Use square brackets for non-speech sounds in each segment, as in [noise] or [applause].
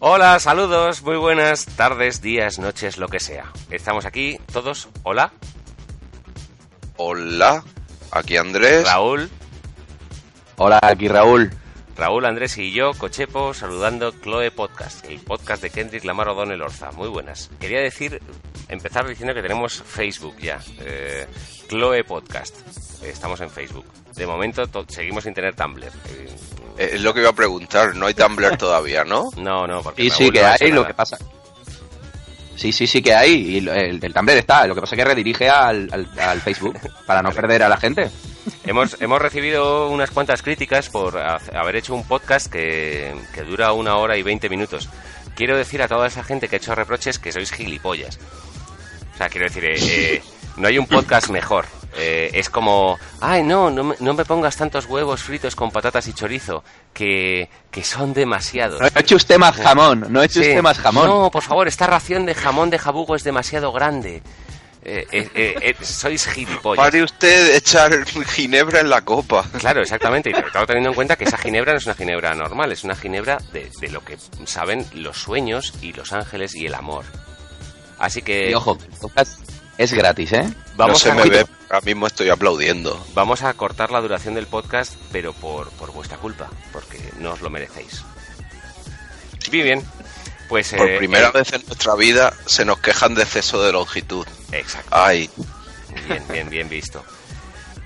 Hola, saludos, muy buenas tardes, días, noches, lo que sea. Estamos aquí todos. Hola, Hola, aquí Andrés. Raúl, Hola, aquí Raúl. Raúl, Andrés y yo, Cochepo, saludando Chloe Podcast, el podcast de Kendrick Lamar O'Donnell Orza. Muy buenas. Quería decir, empezar diciendo que tenemos Facebook ya. Eh, Chloe Podcast. Estamos en Facebook. De momento to- seguimos sin tener Tumblr. Eh, Es lo que iba a preguntar, no hay Tumblr [laughs] todavía, ¿no? no, no, porque Sí, Raúl sí que no hay, lo que pasa. Sí, sí, sí que hay. Y el, el Tumblr está. Lo que pasa es que redirige al, al- al Facebook para no [laughs] perder a la gente. Hemos, hemos recibido unas cuantas críticas por ha- haber hecho un podcast que, que dura una hora y veinte minutos. Quiero decir a toda esa gente que ha hecho reproches que sois gilipollas. O sea, quiero decir, eh, eh, no hay un podcast mejor. Eh, es como, ay, no, no me, no me pongas tantos huevos fritos con patatas y chorizo, que, que son demasiados. No he hecho usted más jamón. No he hecho Sí. usted más jamón. No, por favor, esta ración de jamón de jabugo es demasiado grande. Eh, eh, eh, eh, sois gilipollas. Pare usted echar ginebra en la copa. Claro, exactamente. [laughs] Y todo teniendo en cuenta que esa ginebra no es una ginebra normal, es una ginebra de, de lo que saben los sueños y los ángeles y el amor. Así que Y ojo, el podcast es gratis, ¿eh? vamos, no se a, me ve, ahora mismo estoy aplaudiendo. vamos a cortar la duración del podcast, pero por, por vuestra culpa, porque no os lo merecéis. Bien, bien. Pues Por eh, primera eh, vez en nuestra vida se nos quejan de exceso de longitud. Exacto. Ay, Bien, bien, bien visto.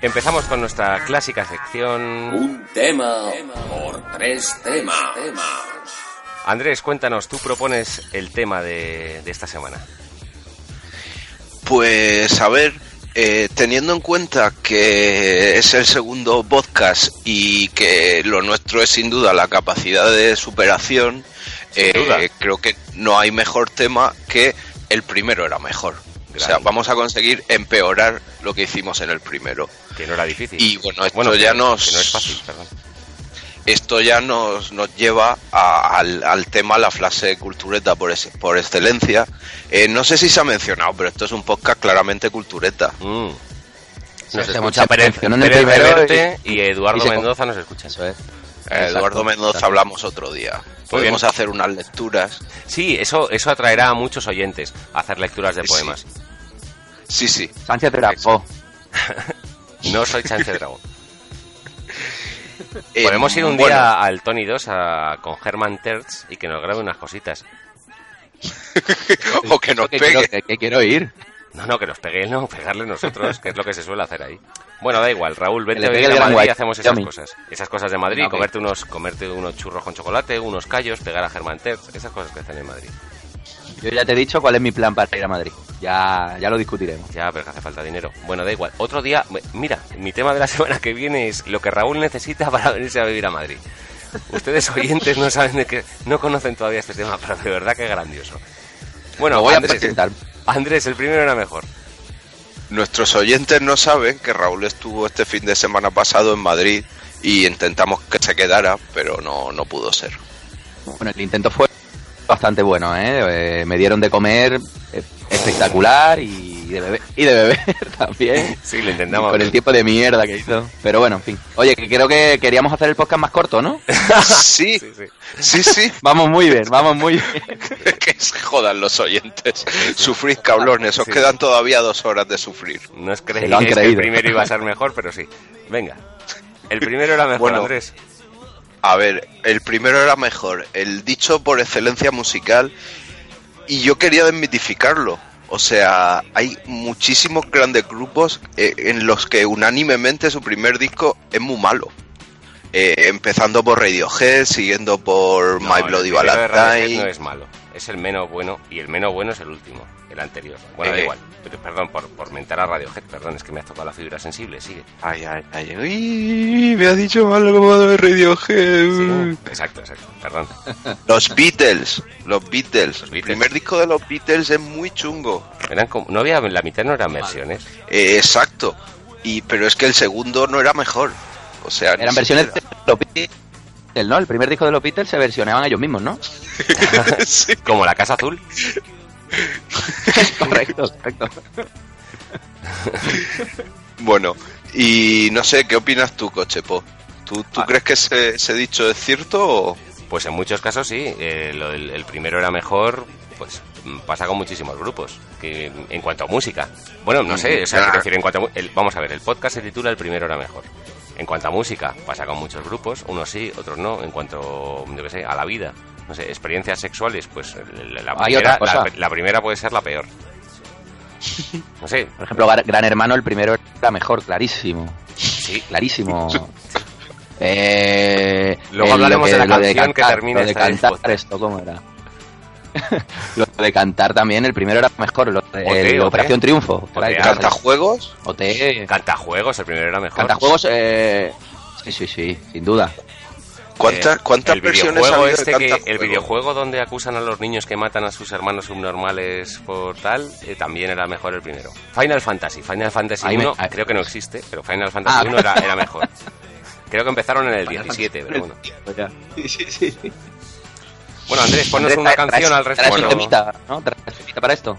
Empezamos con nuestra clásica sección. Un tema por tres temas. Andrés, cuéntanos, tú propones el tema de, de esta semana. pues a ver, eh, teniendo en cuenta que es el segundo podcast y que lo nuestro es sin duda la capacidad de superación, eh, creo que no hay mejor tema que el primero era mejor. O sea, vamos a conseguir empeorar lo que hicimos en el primero. Que no era difícil. Y bueno, esto ya nos que no es fácil, perdón. esto ya nos, nos lleva a- al, al tema la frase cultureta por, es- por excelencia. Eh, no sé si se ha mencionado, pero esto es un podcast claramente cultureta. Mm. Nos escucha Pérez, Pérez Reverte y, Eduardo y Mendoza nos escuchan. Eso es. Eh, Eduardo Mendoza hablamos otro día. Podemos bien. hacer unas lecturas. Sí, eso, eso atraerá a muchos oyentes a hacer lecturas de Sí. poemas. Sí, sí. Sánchez Dragó. [laughs] No soy Sánchez Dragón. [laughs] Eh, Podemos ir un bueno, día al Tony 2 a- con Herman Terz y que nos grabe unas cositas. [laughs] o que nos que pegue. quiero, que- que quiero ir. No, no, que nos pegue él, no, pegarle nosotros, que es lo que se suele hacer ahí. Bueno, da igual, Raúl, pegue a Madrid y hacemos esas Yami. cosas. Esas cosas de Madrid, No, comerte unos, comerte unos churros con chocolate, unos callos, pegar a Germán Terz, esas cosas que hacen en Madrid. Yo ya te he dicho cuál es mi plan para ir a Madrid. Ya, ya lo discutiremos. Ya, pero que hace falta dinero. Bueno, da igual. Otro día, mira, mi tema de la [laughs] semana que viene es lo que Raúl necesita para venirse a vivir a Madrid. Ustedes oyentes no saben de qué, no conocen todavía este tema, pero de verdad que es grandioso. Bueno, Lo voy a presentar. Andrés, el primero era mejor. Nuestros oyentes no saben que Raúl estuvo este fin de semana pasado en Madrid y intentamos que se quedara, pero no, no pudo ser. Bueno, el intento fue bastante bueno, ¿eh? Eh, me dieron de comer eh, espectacular y de beber, y de beber [laughs] también. Sí, lo intentamos. Con el tiempo de mierda que hizo. Pero bueno, en fin. Oye, que creo que queríamos hacer el podcast más corto, ¿no? [laughs] Sí, Sí, sí. sí, sí. [laughs] Vamos muy bien, vamos muy bien. que se jodan los oyentes. Sufrid, cabrones. Os Sí. quedan todavía dos horas de sufrir. No lo han que el creído. primero iba a ser mejor, pero sí. Venga. El primero era mejor, Bueno. Andrés. A ver, el primero era mejor, el dicho por excelencia musical, y yo quería desmitificarlo. O sea, hay muchísimos grandes grupos eh, en los que unánimemente su primer disco es muy malo. Eh, empezando por Radiohead, siguiendo por No, My el Bloody Valentine. no es malo. es el menos bueno y el menos bueno es el último, el anterior. Bueno, da igual. Pero, perdón, por, por mentar a Radiohead, perdón, es que me ha tocado la fibra sensible, sigue. Ay, ay, ay. Uy, me ha dicho algo de Radiohead. Sí, exacto, exacto, perdón. [laughs] Los Beatles, los Beatles. Los El Beatles. primer disco de los Beatles es muy chungo. Eran como, no había, la mitad no eran versiones. Eh, exacto. Y, pero es que el segundo no era mejor. O sea, Eran versiones de los Beatles, ¿no? El primer disco de los Beatles se versionaban ellos mismos, ¿no? [laughs] [laughs] Sí. Como la Casa Azul. [laughs] correcto, correcto. Bueno, y no sé, ¿qué opinas tú, Cochepo? ¿Tú, tú Ah. crees que ese, ese dicho es cierto o...? Pues en muchos casos sí. eh, lo el primero era mejor, pues mm, pasa con muchísimos grupos. Que en cuanto a música. Bueno, no sé, o sea, decir, en cuanto a el- vamos a ver, el podcast se titula El primero era mejor. En cuanto a música, pasa con muchos grupos, unos sí, otros no. En cuanto, yo qué sé, a la vida, no sé, experiencias sexuales, pues la, la primera, la- la primera puede ser la peor. No sé, Por ejemplo, Gran Hermano, el primero era mejor, clarísimo. sí. Clarísimo. [laughs] Eh, Luego hablaremos de la canción que termina de cantar, esto, ¿cómo era? [laughs] lo de cantar también, el primero era mejor. Lo de, OT, el OT. Operación Triunfo. ¿Cantajuegos? OT. Cantajuegos, el primero era mejor. Cantajuegos, eh, sí, sí, sí, sin duda. ¿Cuántas, Eh, cuántas el versiones videojuego este que- el videojuego donde acusan a los niños que matan a sus hermanos subnormales por tal eh, también era mejor el primero Final Fantasy Final Fantasy me- 1 ahí- creo que no existe pero Final Fantasy Ah. 1 era, era mejor [laughs] creo que empezaron en el Final 17 pero bueno Sí, sí, sí. Bueno Andrés ponnos Andrés, una traes- canción al traes respecto un temita, ¿no? Traes un temita para esto.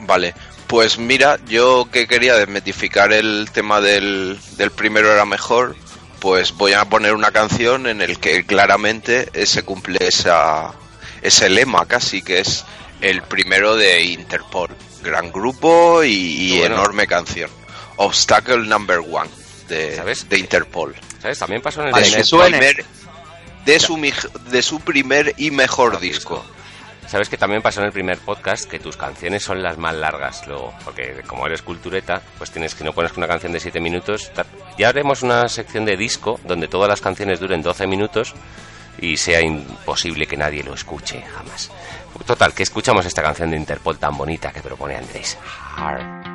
Vale, pues mira, yo que quería desmetificar el tema del, del primero era mejor, pues voy a poner una canción en el que claramente se cumple esa, ese lema casi, que es el primero de Interpol. Gran grupo y, y Qué bueno. enorme canción. Obstacle Number One de, ¿Sabes? de Interpol. ¿sabes? también pasó en el Vale, su suene. primer, de, su, de su primer y mejor disco. Sabes que también pasó en el primer podcast que tus canciones son las más largas luego, porque como eres cultureta, pues tienes que no pones que una canción de 7 minutos. Ya haremos una sección de disco donde todas las canciones duren 12 minutos y sea imposible que nadie lo escuche jamás. Total, que escuchamos esta canción de Interpol tan bonita que propone Andrés. Har.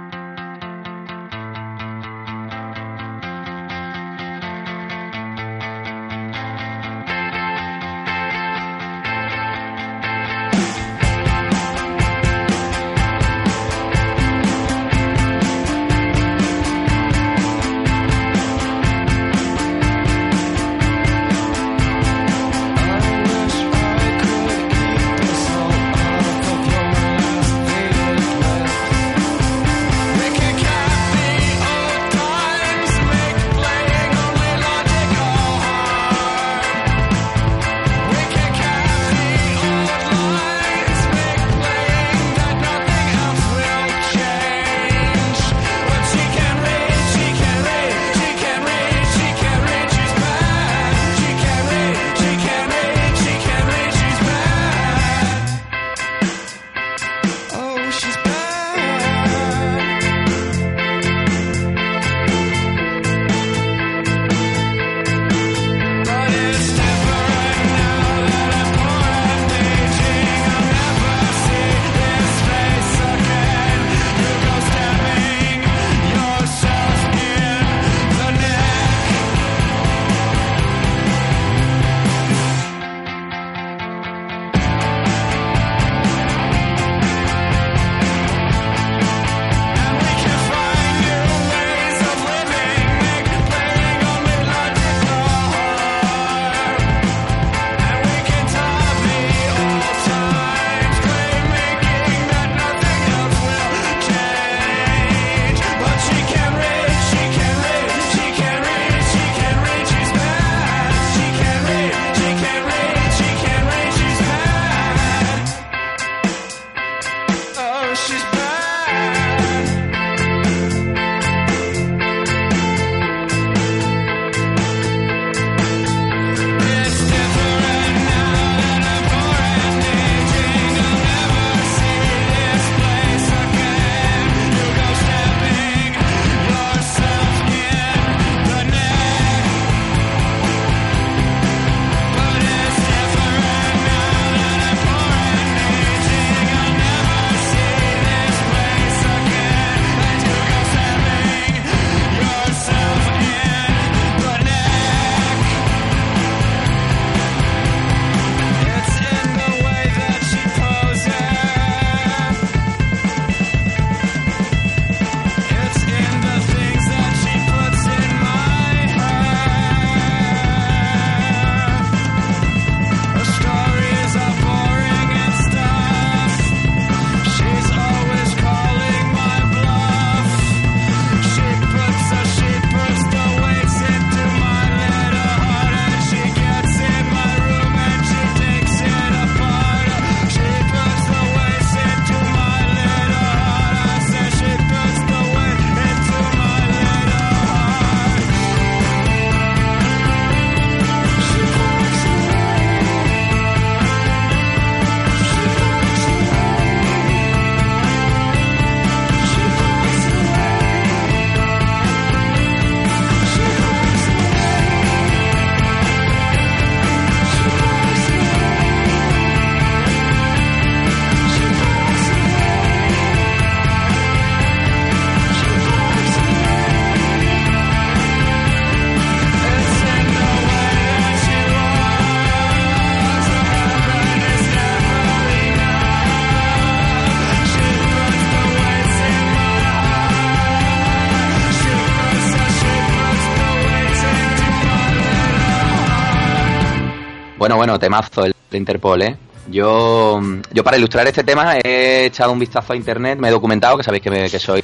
Bueno, bueno, temazo el de Interpol, ¿eh? Yo, yo para ilustrar este tema he echado un vistazo a internet, me he documentado, que sabéis que, me- que soy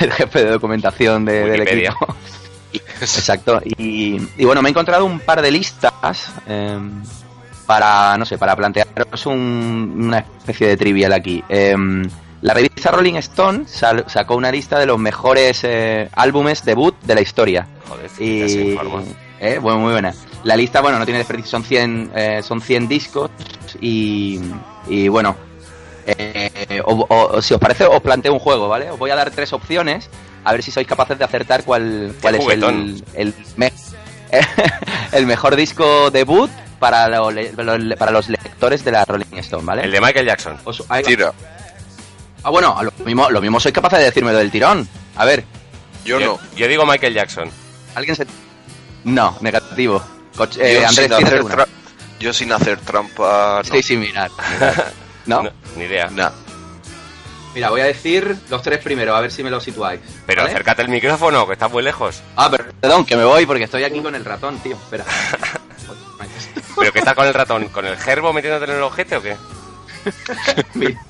el [laughs] jefe de documentación de- del equipo. Exacto. Y, y bueno, me he encontrado un par de listas eh, para, no sé, para plantearos un- una especie de trivial aquí. Eh, la revista Rolling Stone sal- sacó una lista de los mejores eh, álbumes debut de la historia. Joder, ya se Y, eh, bueno, muy buena. La lista, bueno, no tiene desperdicio, son 100, eh, son 100 discos y, y bueno, eh, o- o- si os parece, os planteo un juego, ¿vale? Os voy a dar tres opciones, a ver si sois capaces de acertar cuál, cuál es el, el, me- [laughs] el mejor disco debut para, lo- para los lectores de la Rolling Stone, ¿vale? El de Michael Jackson. Os- ahí. Tira. Ah, bueno, lo mismo, lo mismo sois capaces de decirme lo del tirón. A ver, Yo no. yo digo Michael Jackson. ¿alguien se...? No, negativo. Coch- eh, Yo, Andrés, sin ¿tienes hacer tra- yo sin hacer trampa. No. Sí, mirar. [laughs] ¿No? No, ni idea. Nah. Mira, voy a decir los tres primero, a ver si me los situáis. Pero ¿vale? acércate el micrófono, que está muy lejos. Ah, perdón, que me voy porque estoy aquí con el ratón, tío. Espera. [laughs] ¿Pero qué está con el ratón? ¿Con el gerbo metiéndote en el ojete o qué? [laughs] Mira.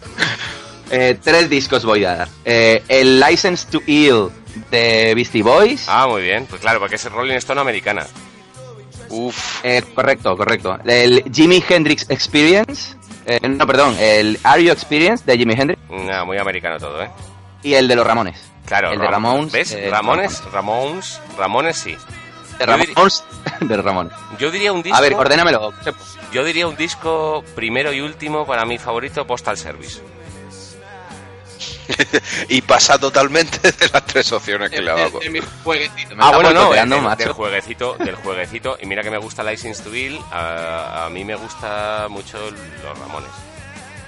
Eh, tres discos voy a dar. Eh, el License to Ill de Beastie Boys. Ah, muy bien. Pues claro, porque es Rolling Stone americana. Uf. Eh, correcto, correcto. El Jimi Hendrix Experience. eh, no, perdón, el Are You Experience de Jimi Hendrix. Muy americano todo, ¿eh? Y el de los Ramones. Claro, El de Ram- Ramones. ¿Ves? eh, Ramones, Ramones, Ramones sí. De Ramones. [laughs] De Ramones. Yo diría un disco. A ver, ordénamelo. Yo diría un disco primero y último para mi favorito, Postal Service. [laughs] Y pasa totalmente [laughs] de las tres opciones que le ha dado. Ah, bueno, no, no, del, macho. del jueguecito, del jueguecito. Y mira que me gusta License to Ill, a, a mí me gusta mucho los Ramones.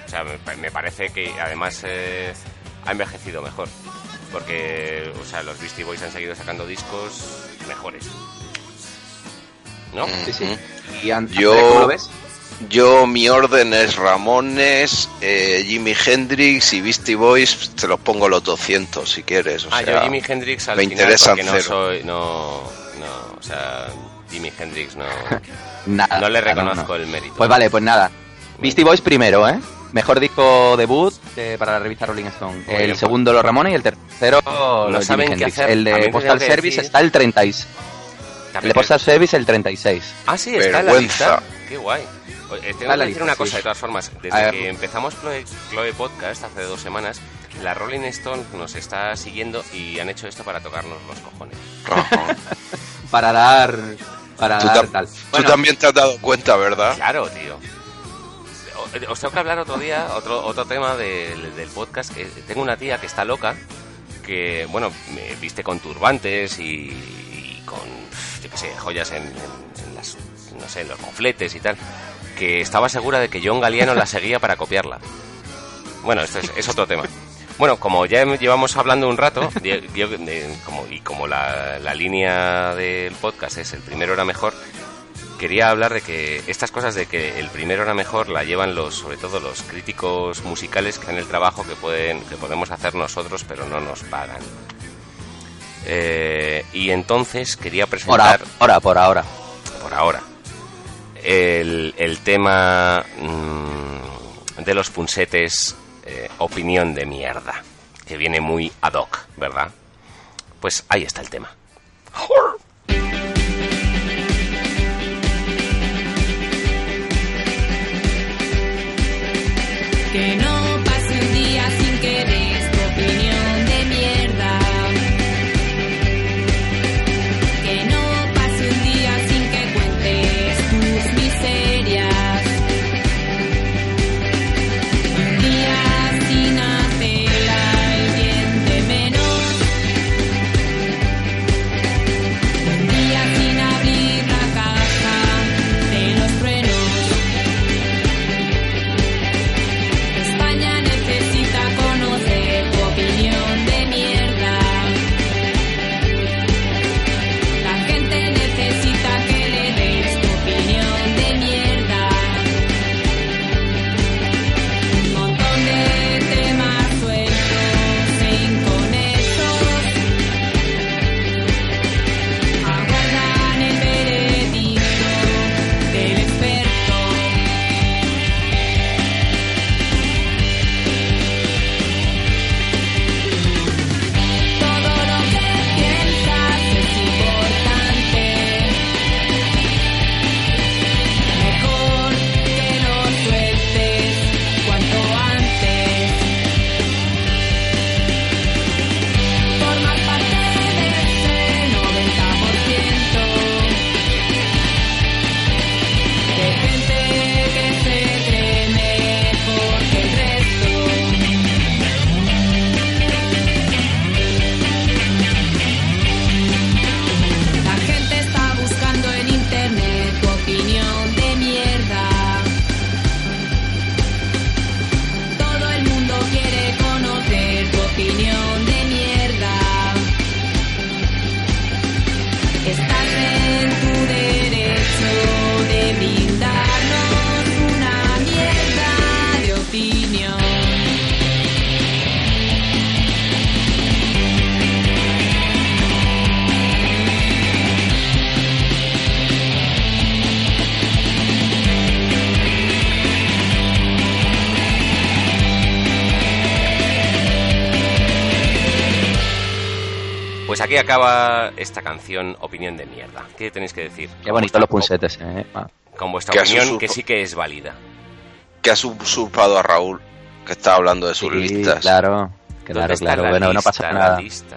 O sea, me, me parece que además eh, ha envejecido mejor. Porque, o sea, los Beastie Boys han seguido sacando discos mejores. ¿No? Sí, sí. ¿Y An- Yo- cómo lo ves? Yo, mi orden es Ramones, eh, Jimi Hendrix y Beastie Boys. Te los pongo los 200 si quieres. O Ah, sea, yo Jimi Hendrix al me final porque no soy... No, no, o sea, Jimi Hendrix no... [laughs] Nada. No le reconozco no. el mérito. Pues vale, pues nada. Beastie Boys primero, ¿eh? Mejor disco debut eh, para la revista Rolling Stone. Muy el bien, segundo Los Ramones y el tercero los saben Jimi qué Hendrix. hacer. El de Postal Service decir- está el 36. ¿Te El de? Postal Service el 36. Ah, sí, está en la lista. Qué guay. Eh, tengo que decir una sí. cosa, de todas formas. Desde que empezamos Chloe, Chloe Podcast hace dos semanas, la Rolling Stone nos está siguiendo y han hecho esto para tocarnos los cojones. [laughs] Para dar. Para Tú, dar tal. tú Bueno, también te has dado cuenta, ¿verdad? Claro, tío. O- Os tengo que hablar otro día, otro, otro tema del, del podcast. Que tengo una tía que está loca, que, bueno, me viste con turbantes y, y con, yo qué sé, joyas en, en- en las, no sé, en los confletes y tal, que estaba segura de que John Galliano la seguía para copiarla. Bueno, esto es, es otro tema. Bueno, como ya llevamos hablando un rato, yo- yo, como, y como la, la línea del podcast es el primero era mejor, quería hablar de que estas cosas de que el primero era mejor la llevan los, sobre todo los críticos musicales que hacen el trabajo que pueden, que podemos hacer nosotros, pero no nos pagan. Eh, y entonces quería presentar ahora, por ahora. por ahora el, tema mm, de los punsetes eh, opinión de mierda que viene muy ad hoc, ¿verdad? Pues ahí está el tema. Que no aquí acaba esta canción Opinión de mierda. ¿Qué tenéis que decir? Qué bonito los punsetes, eh. Ah. Con vuestra Que opinión, que sí que es válida. Que ha usurpado a Raúl, que está hablando de sus Sí, listas. claro, ¿Dónde claro, claro. la Bueno, no pasa nada. lista?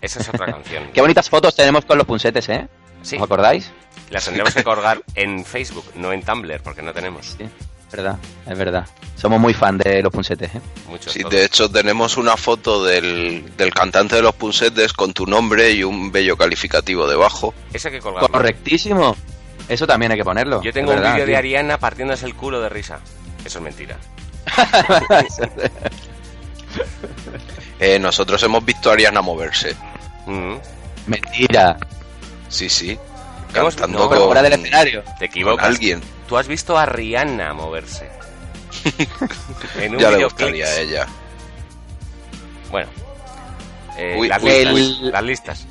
Esa es otra [laughs] canción. Qué bonitas fotos tenemos con los punsetes, ¿eh? Sí, ¿Os acordáis? las tendremos que [laughs] colgar en Facebook, no en Tumblr, porque no tenemos Sí, verdad, es verdad. Somos muy fan de los punsetes, ¿eh? muchos. Sí, todos. de hecho tenemos una foto del, del cantante de los punsetes con tu nombre y un bello calificativo debajo. Ese que colgarlo. Correctísimo. Eso también hay que ponerlo. Yo tengo un vídeo de. Ariana partiéndose el culo de risa. Eso es mentira. [laughs] Eh, nosotros hemos visto a Ariana moverse. Mm, Mentira. Sí, sí. Cantando no, Pero fuera del escenario. Te con equivocas. alguien. Tú has visto a Rihanna moverse. [laughs] en un Ya le gustaría a ella. Bueno. Eh, Uy, las, uy, listas, uy. las listas.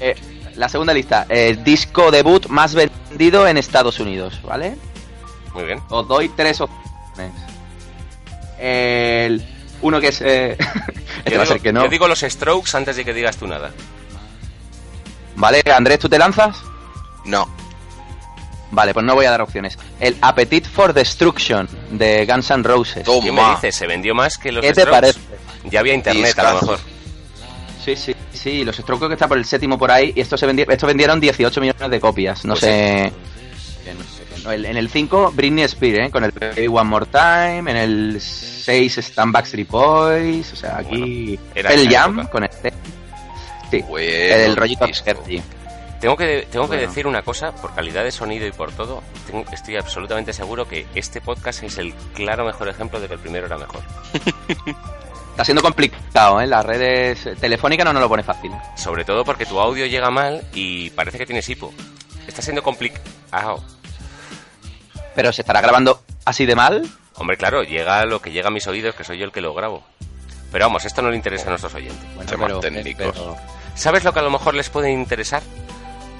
Eh, la segunda lista. eh, disco debut más vendido en Estados Unidos, ¿vale? Muy bien. Os doy tres opciones. El uno que es... Eh, [laughs] este Yo va a digo, ser que no. yo digo los strokes antes de que digas tú nada. Vale, Andrés, ¿tú te lanzas? No. Vale, pues no voy a dar opciones. El Appetite for Destruction de Guns N' Roses. Toma. ¿Qué me dices? Se vendió más que los ¿Qué te strokes. parece? Ya había internet, a lo mejor. Sí, sí, sí, los Strokes que está por el séptimo por ahí y estos se vendi- estos vendieron 18 millones de copias. No Pues sé. que no sé, que no. El- En el 5, Britney Spears, ¿eh? con el Baby One More Time. En el 6, Stan Backstreet Boys. O sea, aquí. Bueno, era el Jam época. con este. Sí, Bueno, el rollito disco. Skerty. Tengo que, tengo que decir una cosa, por calidad de sonido y por todo, tengo- estoy absolutamente seguro que este podcast es el claro mejor ejemplo de que el primero era mejor. [laughs] Está siendo complicado, ¿eh? Las redes telefónicas no nos lo pone fácil. Sobre todo porque tu audio llega mal y parece que tienes hipo. Está siendo complicado. Pero se estará grabando así de mal. Hombre, claro, llega lo que llega a mis oídos, que soy yo el que lo grabo. Pero vamos, esto no le interesa a nuestros oyentes. Bueno, pero, técnicos. pero- ¿Sabes lo que a lo mejor les puede interesar?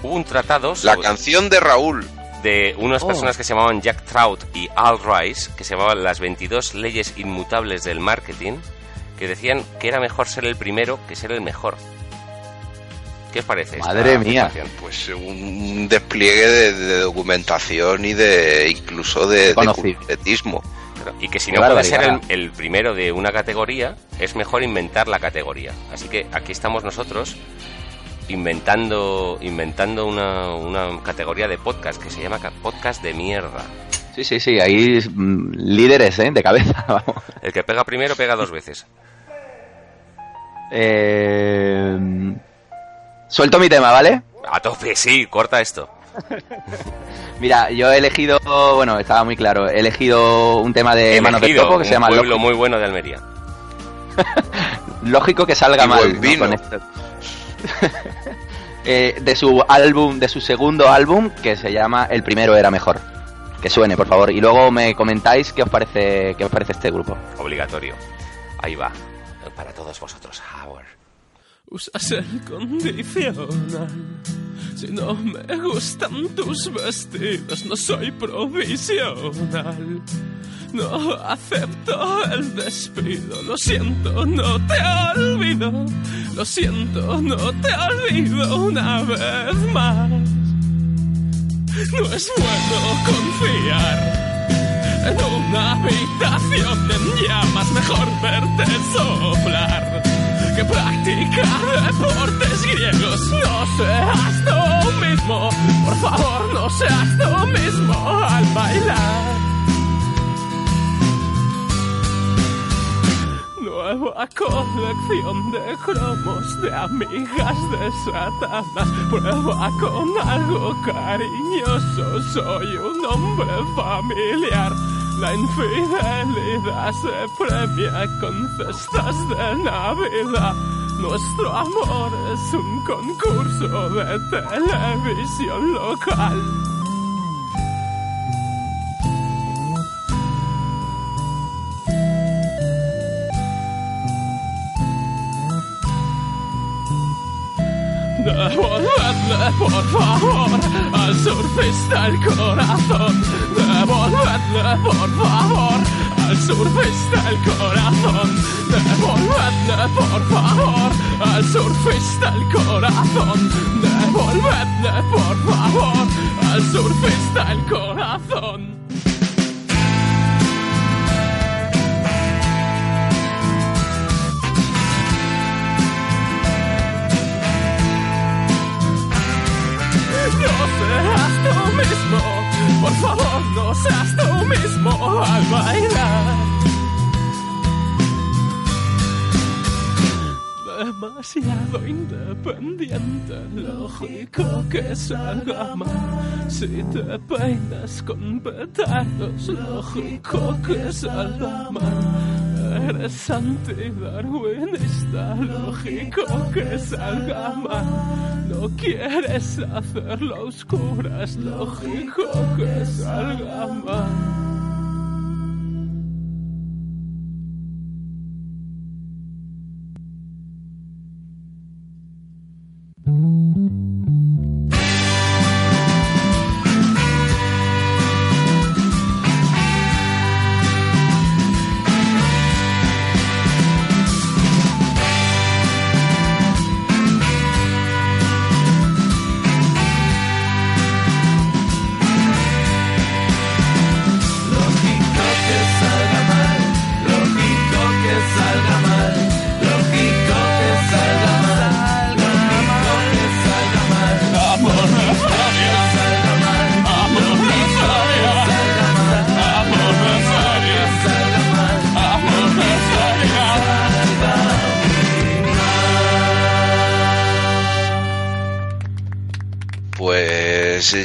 Hubo un tratado La sobre- canción de Raúl. de unas Oh. personas que se llamaban Jack Trout y Al Rice, que se llamaban las 22 leyes inmutables del marketing, que decían que era mejor ser el primero que ser el mejor. ¿Qué os parece? Madre mía. Pues un despliegue de, de documentación y de incluso de, de. Claro, Y que si no puede ser el, barbaridad. el primero de una categoría, es mejor inventar la categoría. Así que aquí estamos nosotros inventando inventando una, una categoría de podcast que se llama ca- podcast de mierda. Sí, sí, sí, ahí mm, líderes, ¿eh? De cabeza, [laughs] vamos. El que pega primero pega dos veces. Eh, suelto mi tema, ¿vale? A tope, sí, corta esto. [laughs] Mira, yo he elegido, bueno, estaba muy claro, he elegido un tema de Manos de Elegido, Topo que se un llama pueblo Lógico, muy bueno de Almería. [laughs] Lógico que salga Y mal. buen ¿no? vino. Con esto. Eh, de su álbum, de su segundo álbum, que se llama El primero era mejor. Que suene, por favor. Y luego me comentáis qué os parece, qué os parece este grupo. Obligatorio. Ahí va. Para todos vosotros, Howard. Usas el condicional. Si no me gustan tus vestidos, no soy provisional. No acepto el despido, lo siento, no te olvido. Lo siento, no te olvido una vez más. No es bueno confiar en una habitación en llamas, mejor verte soplar que practicar deportes griegos. No seas tú mismo, por favor, no seas tú mismo al bailar. Nueva colección de cromos de amigas desatadas. Prueba con algo cariñoso. Soy un hombre familiar. La infidelidad se premia con cestas de Navidad. Nuestro amor es un concurso de televisión local. Devolvedle por favor al surfista el corazón. Devolvedle por favor al surfista el corazón. Devolvedle por favor al al surfista el corazón. Devolvedle, por favor, al surfista el corazón. Seas tú mismo, por favor, no seas tú mismo al bailar. Demasiado independiente, lógico que salga mal. Si te peinas con petardos, lógico que salga mal. Eres antidarwinista, lógico que salga mal. No quieres hacerlo a oscuras, lógico que salga mal.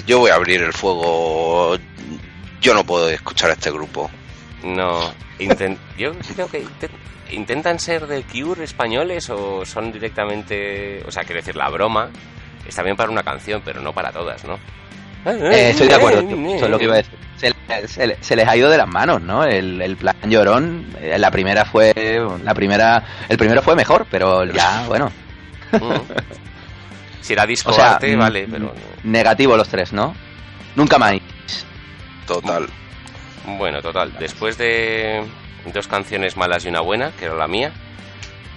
Yo voy a abrir el fuego. Yo no puedo escuchar a este grupo. No, [laughs] yo creo que inten- intentan ser de Cure españoles o son directamente, o sea, quiero decir, la broma está bien para una canción, pero no para todas, ¿no? Eh, estoy de acuerdo. Eso es lo que iba a decir. Se, se le- se les ha ido de las manos, ¿no? El, el plan llorón, eh, la primera fue, la primera, el primero fue mejor, pero ya, bueno, [laughs] Mm. Si era disco o sea, arte, mm, vale, pero negativo los tres, ¿no? Nunca más. Total. bueno, total. Después de dos canciones malas y una buena, que era la mía,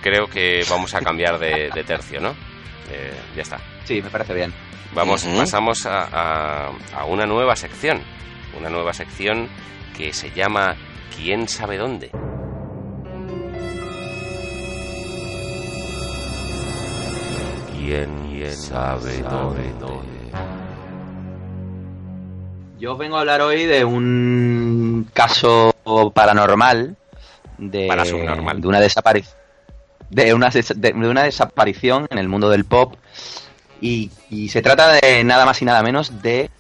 creo que vamos a cambiar de, de tercio, ¿no? Eh, ya está. Sí, me parece bien. Vamos, pasamos a, a- a una nueva sección. Una nueva sección que se llama ¿Quién sabe dónde? ¿Quién sabe dónde? Yo vengo a hablar hoy de un caso paranormal de, Para de una desaparición de una, des- de, de una desaparición en el mundo del pop y, y se trata de nada más y nada menos de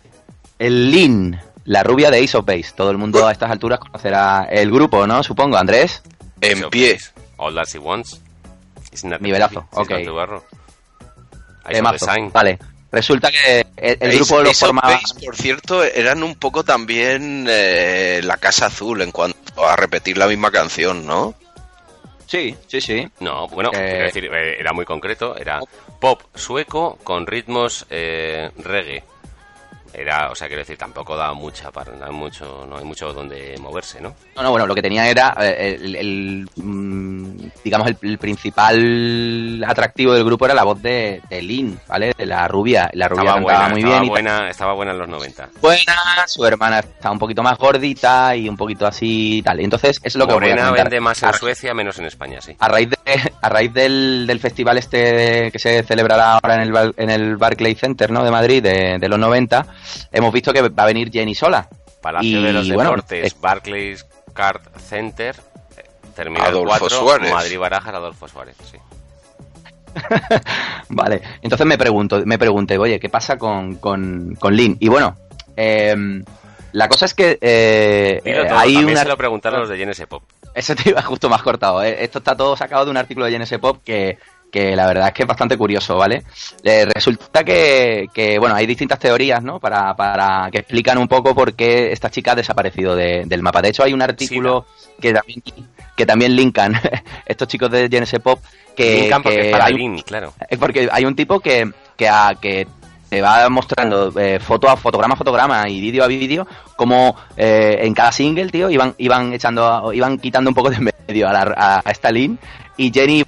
el Lin, la rubia de Ace of Base. Todo el mundo a estas alturas conocerá el grupo, ¿no? Supongo, Andrés. En pie. All that she wants. Nivelazo, ok. Eh. Vale. Resulta que el, el Ace- grupo lo Ace formaba... Base, por cierto, eran un poco también eh, la Casa Azul en cuanto a repetir la misma canción, ¿no? Sí, sí, sí. No, bueno, Eh, decir, eh, era muy concreto. Era pop sueco con ritmos eh, reggae. Era, o sea, quiero decir, tampoco da mucha para no hay mucho, no hay mucho donde moverse, ¿no? No, no, bueno, lo que tenía era eh, el, el, mm, digamos, el, el principal atractivo del grupo era la voz de, de Lynn, ¿vale? De la rubia. La rubia Estaba cantaba buena, muy estaba bien y buena, estaba buena en los 90. buena, su hermana está un poquito más gordita y un poquito así y tal. Entonces, es lo que Morena vende más en Suecia, menos en España, sí. a raíz de [laughs] a raíz del, del festival este que se celebrará ahora en el en el Barclay Center ¿no? de Madrid de, de los 90 hemos visto que va a venir Jenny sola Palacio Y, de los bueno, Deportes, es- Barclays Card Center, eh, terminal Adolfo 4, Suárez. Madrid Barajas, Adolfo Suárez, sí. [laughs] vale entonces me pregunto me pregunté oye qué pasa con con, con Lynn y bueno em, la cosa es que eh, Dilo todo, hay también una se lo preguntaron los de Genesis Pop. [laughs] Eso te iba justo más cortado. ¿eh? Esto está todo sacado de un artículo de GNS Pop que, que la verdad es que es bastante curioso, ¿vale? Eh, resulta que, que, bueno, hay distintas teorías, ¿no? Para, para que explican un poco por qué esta chica ha desaparecido de- del mapa. De hecho, hay un artículo que también que también linkan [laughs] estos chicos de GNS Pop que, Linkan porque que es para hay- Lin, claro. es [laughs] porque hay un tipo que, que, a- que te va mostrando eh, foto a fotograma a fotograma y vídeo a vídeo como eh, en cada single, tío, iban, iban echando, iban quitando un poco de [laughs] medio a, la, a, a esta Lynn y Jenny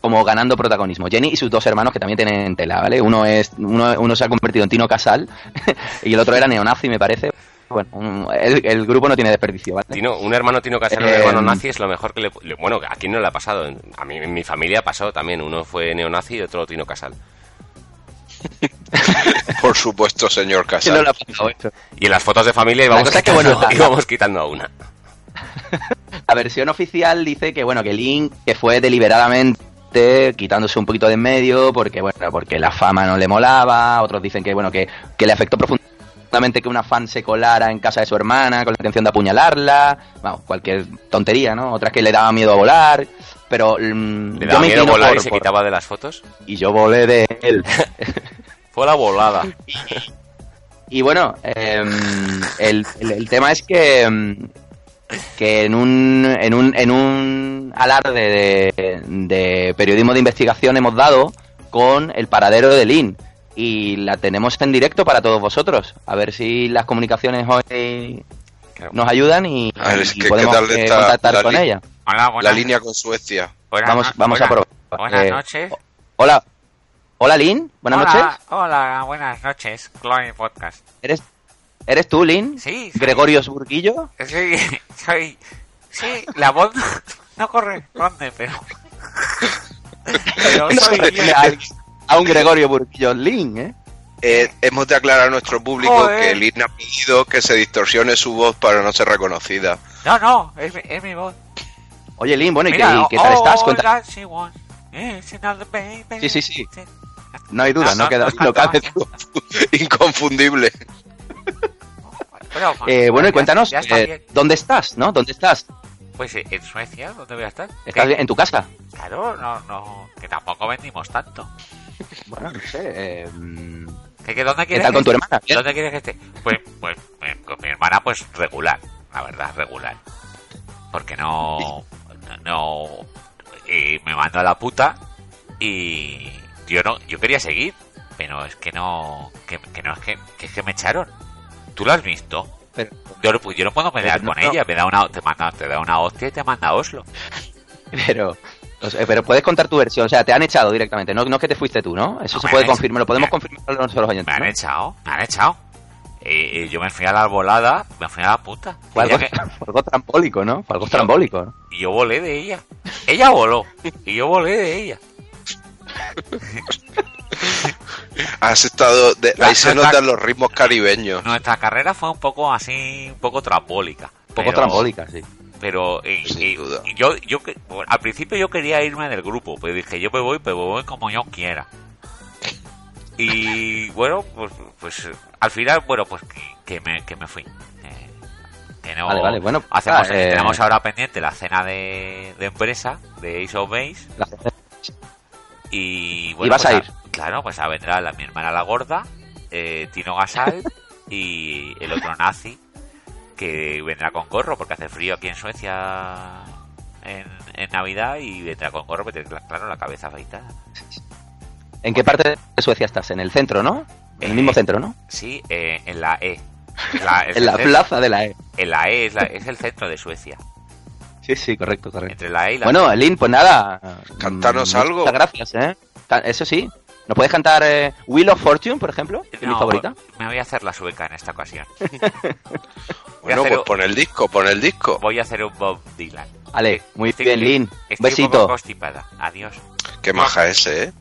como ganando protagonismo. Jenny y sus dos hermanos que también tienen tela, ¿vale? Uno es uno, uno se ha convertido en Tino Casal [laughs] y el otro era neonazi, me parece. Bueno, un- el, el grupo no tiene desperdicio, ¿vale? Tino- un hermano Tino Casal, un Eh, hermano nazi es lo mejor que le... le- Bueno, ¿a quién no le ha pasado? A mí, en mi familia pasó también. Uno fue neonazi y otro Tino Casal. [laughs] Por supuesto, señor [laughs] ¿Quién no le Casal. ha pasado esto? Y en las fotos de familia íbamos, es que, quitando, bueno, íbamos quitando a una. La versión oficial dice que bueno que Link que fue deliberadamente quitándose un poquito de en medio porque bueno porque la fama no le molaba otros dicen que bueno que, que le afectó profundamente que una fan se colara en casa de su hermana con la intención de apuñalarla vamos cualquier tontería no otras que le daba miedo a volar pero mm, Le yo daba me miedo volar y se por- quitaba de las fotos. y yo volé de él [laughs] Fue la volada. Y bueno, em, el, el- el tema es que, em, que en un, en un, en un alarde de, de periodismo de investigación hemos dado con el paradero de Lynn. Y la tenemos en directo para todos vosotros. A ver si las comunicaciones hoy nos ayudan y, A ver, es y que, ¿qué podemos tal eh, está contactar la con ella. Hola, La línea con Suecia. buenas Vamos, vamos a buenas- probar. Buenas Eh, noches. Hola, hola Lynn, buenas hola, noches. Hola, buenas noches. Chloe Podcast. ¿Eres, ¿Eres tú, Lynn? Sí, soy- Gregorio Burguillo. Sí, [laughs] soy. Sí, la voz no corresponde, pero. Pero soy a, a un Gregorio Burguillo Lynn, ¿eh? Eh, hemos de aclarar a nuestro público Joder. que Lin ha pedido que se distorsione su voz para no ser reconocida. No, no, es, mi- es mi voz. Oye, Lynn, bueno, ¿y qué, tal estás? Cuenta-. Sí, sí, sí. No hay duda, No, no, no, queda no no cabe canto [laughs] duda. Inconfundible. Pero, Eh, bueno, y cuéntanos, ya eh. ¿dónde estás, no? ¿Dónde estás? Pues eh, en Suecia, ¿dónde voy a estar? ¿Estás ¿Qué? en tu casa? Claro, no, no, que tampoco vendimos tanto. Bueno, no sé. eh, ¿Qué, qué, ¿Dónde ¿Qué quieres tal con que tu hermana? ¿Dónde quieres que esté? Pues, pues eh, con mi hermana, pues regular, la verdad, regular. Porque no, no, eh, me mandó a la puta y yo no, yo quería seguir, pero es que no, que, que no es que, que es que me echaron. ¿Tú lo has visto? pero, Yo, no pu- yo no puedo pelear con no. ella, me da una, te manda, te da una hostia y te manda a Oslo. pero, o sea, pero puedes contar tu versión. O sea, te han echado directamente. No, no es que te fuiste tú, ¿no? Eso No, se puede confirmar. Lo podemos confirmar nosotros los oyentes. Me han echado, me han echado. Eh, yo me fui a la volada, me fui a la puta. Fue algo, que- [laughs] fue algo trambólico, ¿no? Fue algo trambólico. ¿no? Y yo volé de ella. Ella voló. Y yo volé de ella. [laughs] [laughs] Has estado. de- La- ahí se nuestra- notan los ritmos caribeños. Nuestra carrera fue un poco así, un poco trambólica. Un poco pero- trambólica, sí. Pero eh, Sin eh, yo, yo que- bueno, al principio yo quería irme del grupo, pero dije yo me voy, pero me voy como yo quiera. Y [laughs] bueno, pues, pues eh, al final, bueno, pues que, que me, que me fui. Eh, que no, Vale, vale, bueno, hacemos, ah, eh, tenemos ahora pendiente la cena de, de empresa de Ace of Base La- Y, ¿Y vas pues a ir? claro, pues a vendrá la, mi hermana la gorda, eh, Tino Gasal [laughs] y el otro nazi que vendrá con gorro porque hace frío aquí en Suecia en, en Navidad y vendrá con gorro porque tiene, claro la cabeza afeitada. ¿En qué parte de Suecia estás? En el centro, ¿no? En el Eh, mismo centro, ¿no? Sí, eh, en la E. La- [laughs] En la plaza de la E. En la E es, la- es el centro de Suecia. Sí, sí, correcto, correcto. Entre la E y la Bueno, Lynn, pues nada. Cantanos mm, algo. Muchas gracias, ¿eh? Eso sí. ¿Nos puedes cantar eh, Wheel of Fortune, por ejemplo? Que es mi favorita. Me voy a hacer la sueca en esta ocasión. [laughs] Bueno, pues un- pon el disco, pon el disco. Voy a hacer un Bob Dylan. Vale, muy Estoy- bien, Lynn. Estoy un Besito. poco constipada. Adiós. Qué maja ese, ¿eh?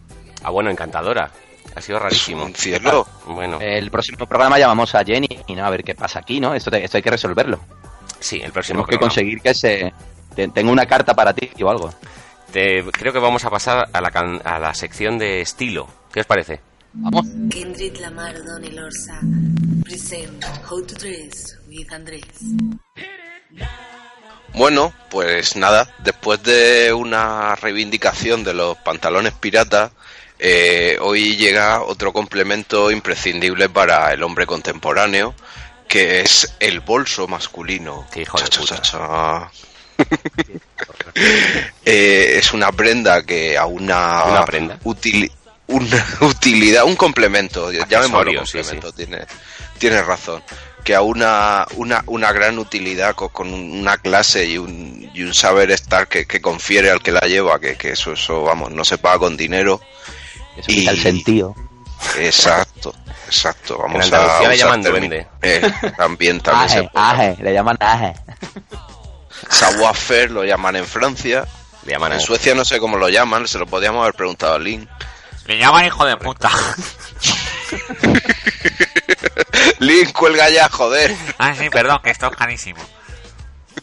Ah, bueno, encantadora. Ha sido rarísimo. un cielo. Bueno, El próximo programa llamamos a Jenny y no, a ver qué pasa aquí, ¿no? Esto, te- esto hay que resolverlo. sí, el próximo Tenemos que conseguir que se... te- tenga una carta para ti o algo. Te- creo que vamos a pasar a la, can- a la sección de estilo. ¿Qué os parece? Vamos. Kendrick Lamar, Donny Lorsa present How to Dress with Andrés. Bueno, pues nada, después de una reivindicación de los pantalones piratas, eh, hoy llega otro complemento imprescindible para el hombre contemporáneo, que es el bolso masculino. Qué hijo de Cha, puta. cha, cha. Eh, es una prenda que a una, Una prenda. una [laughs] utilidad, un complemento, llamémoslo Accesorio, sí, complemento, tiene, tiene razón, que a una, una, una gran utilidad co- con, una clase y un, y un saber estar que, que confiere al que la lleva, que, que eso, eso, vamos, no se paga con dinero. Eso quita el sentido. Exacto, exacto. Vamos En Andalucía a le llaman duende. Eh, también, también se aje, le llaman aje. Savoir-faire lo llaman en Francia. Le llaman En Suecia no sé cómo lo llaman, se lo podíamos haber preguntado a Lin. Le llaman hijo de puta. [laughs] Lin, cuelga ya, joder. Ah, sí, perdón, que esto es carísimo.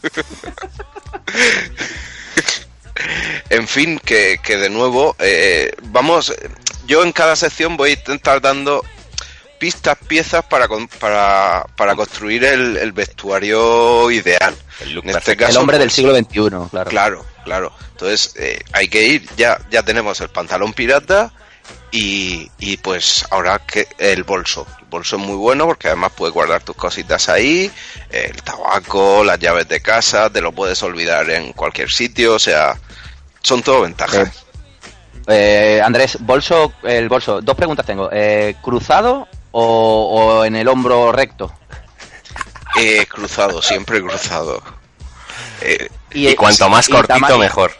[laughs] En fin, que, que de nuevo, eh, vamos, yo en cada sección voy a intentar dando pistas, piezas para, con- para, para construir el, el vestuario ideal. El En este caso, El hombre del pues, siglo XXI, claro. Claro, claro. Entonces eh, hay que ir, ya, ya tenemos el pantalón pirata y, y pues ahora que el bolso. El bolso es muy bueno porque además puedes guardar tus cositas ahí, el tabaco, las llaves de casa, te lo puedes olvidar en cualquier sitio, o sea, son todo ventajas. Eh, Andrés, bolso, el bolso. Dos preguntas tengo. Eh, ¿Cruzado o, o en el hombro recto? Eh, cruzado, siempre cruzado. Eh, Y cuanto más y cortito, tamaño. mejor.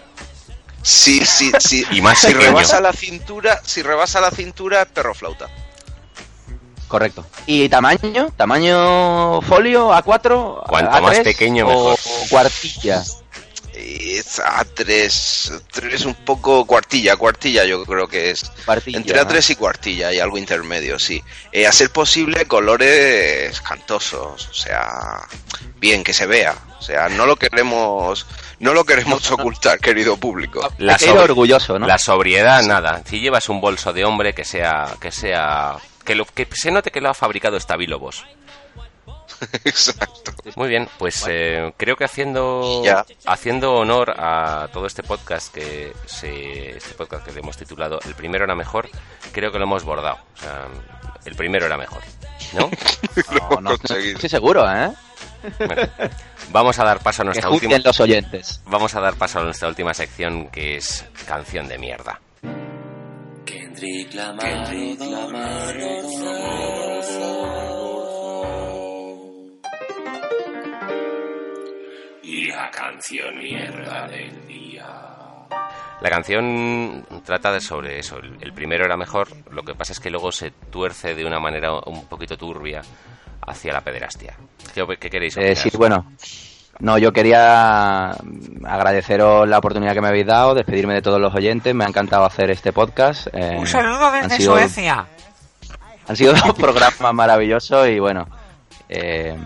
sí, sí, sí. Y más si rebasa la cintura, si rebasa la cintura es perro flauta. Correcto. ¿Y tamaño? ¿Tamaño folio A4? Cuanto A3, más pequeño, o mejor. cuartilla? Es A3, 3 un poco cuartilla, cuartilla yo creo que es. Cuartilla, Entre ¿no? A3 y cuartilla y algo intermedio, sí. Eh, a ser posible colores cantosos, o sea, bien, que se vea. O sea, no lo queremos, no lo queremos [laughs] ocultar, querido público. La, sobre- orgulloso, ¿no? la sobriedad, nada. Si llevas un bolso de hombre que sea, que sea, que, lo, que se note que lo ha fabricado Stabilo Boss. [laughs] Exacto. Muy bien, pues eh, creo que haciendo Ya. haciendo honor a todo este podcast que se, este podcast que le hemos titulado El primero era mejor, creo que lo hemos bordado. O sea, el primero era mejor, ¿no? [laughs] No, no, conseguido. estoy seguro, ¿eh? Bueno, vamos a dar paso a Que nuestra última juzguen los oyentes. vamos a dar paso a nuestra última sección que es canción de mierda. Kendrick Lamar. Kendrick Lamar. Y la canción mierda del día. La canción trata de sobre eso. El, el primero era mejor, lo que pasa es que luego se tuerce de una manera un poquito turbia hacia la pederastia. ¿Qué, qué queréis Eh, sí, bueno. No, yo quería mm, agradeceros la oportunidad que me habéis dado, despedirme de todos los oyentes. Me ha encantado hacer este podcast. eh, Un saludo han desde sido- Suecia. Han sido dos programas maravillosos y bueno, eh,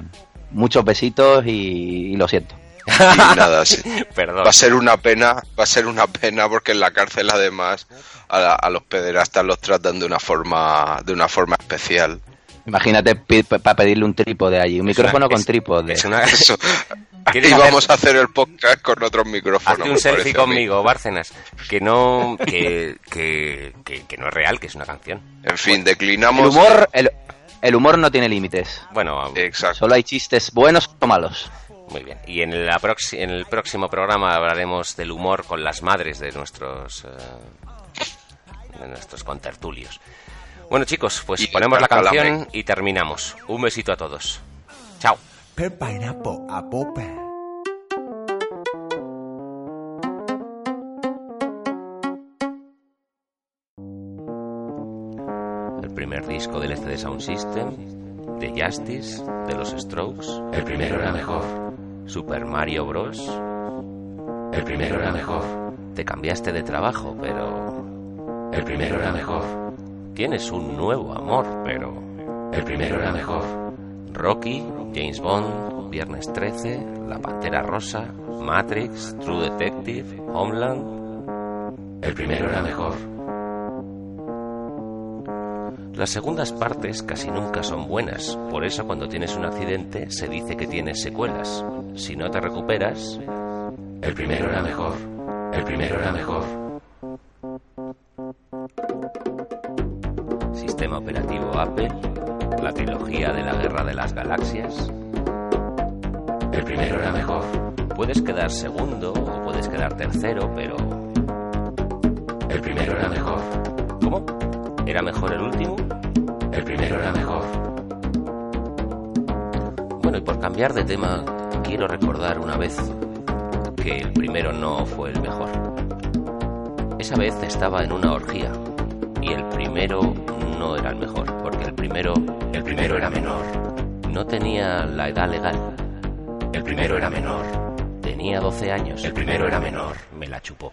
muchos besitos y, y lo siento. Y nada, sí. Perdón. Va a ser una pena, va a ser una pena porque en la cárcel además a, la- a los pederastas los tratan de una forma, de una forma especial. Imagínate para pedirle un trípode allí, un Es micrófono una- con es- trípode. Es una... Eso. [laughs] Aquí ¿Quieres vamos a hacer el podcast con otros micrófonos. Hazte un selfie conmigo, Bárcenas. Que no, que, que, que, que no es real, que es una canción. En fin, El declinamos. humor, el, el humor no tiene límites. Bueno, Exacto. Solo hay chistes buenos o malos. Muy bien. Y en, la proxi- en el próximo programa hablaremos del humor con las madres de nuestros, eh, de nuestros contertulios. Bueno, chicos, pues Y ponemos la canción y terminamos. Un besito a todos. Chao. El primer disco del este de Sound System, de Justice, de los Strokes. El primero era mejor. Super Mario Bros. El primero era mejor. Te cambiaste de trabajo, pero... El primero era mejor. Tienes un nuevo amor, pero... El primero era mejor. Rocky, James Bond, Viernes 13, La Pantera Rosa, Matrix, True Detective, Homeland. El primero era mejor. Las segundas partes casi nunca son buenas, por eso cuando tienes un accidente se dice que tienes secuelas. Si no te recuperas, el primero era mejor, el primero era mejor. Sistema operativo Apple, la trilogía de la Guerra de las Galaxias. El primero era mejor. Puedes quedar segundo o puedes quedar tercero, pero... El primero era mejor. ¿Cómo? ¿Era mejor el último? El primero era mejor. Bueno, y por cambiar de tema, quiero recordar una vez que el primero no fue el mejor. Esa vez estaba en una orgía y el primero no era el mejor, porque el primero, el primero era menor. No tenía la edad legal. El primero era menor. Tenía 12 años. El primero era menor. Me la chupó.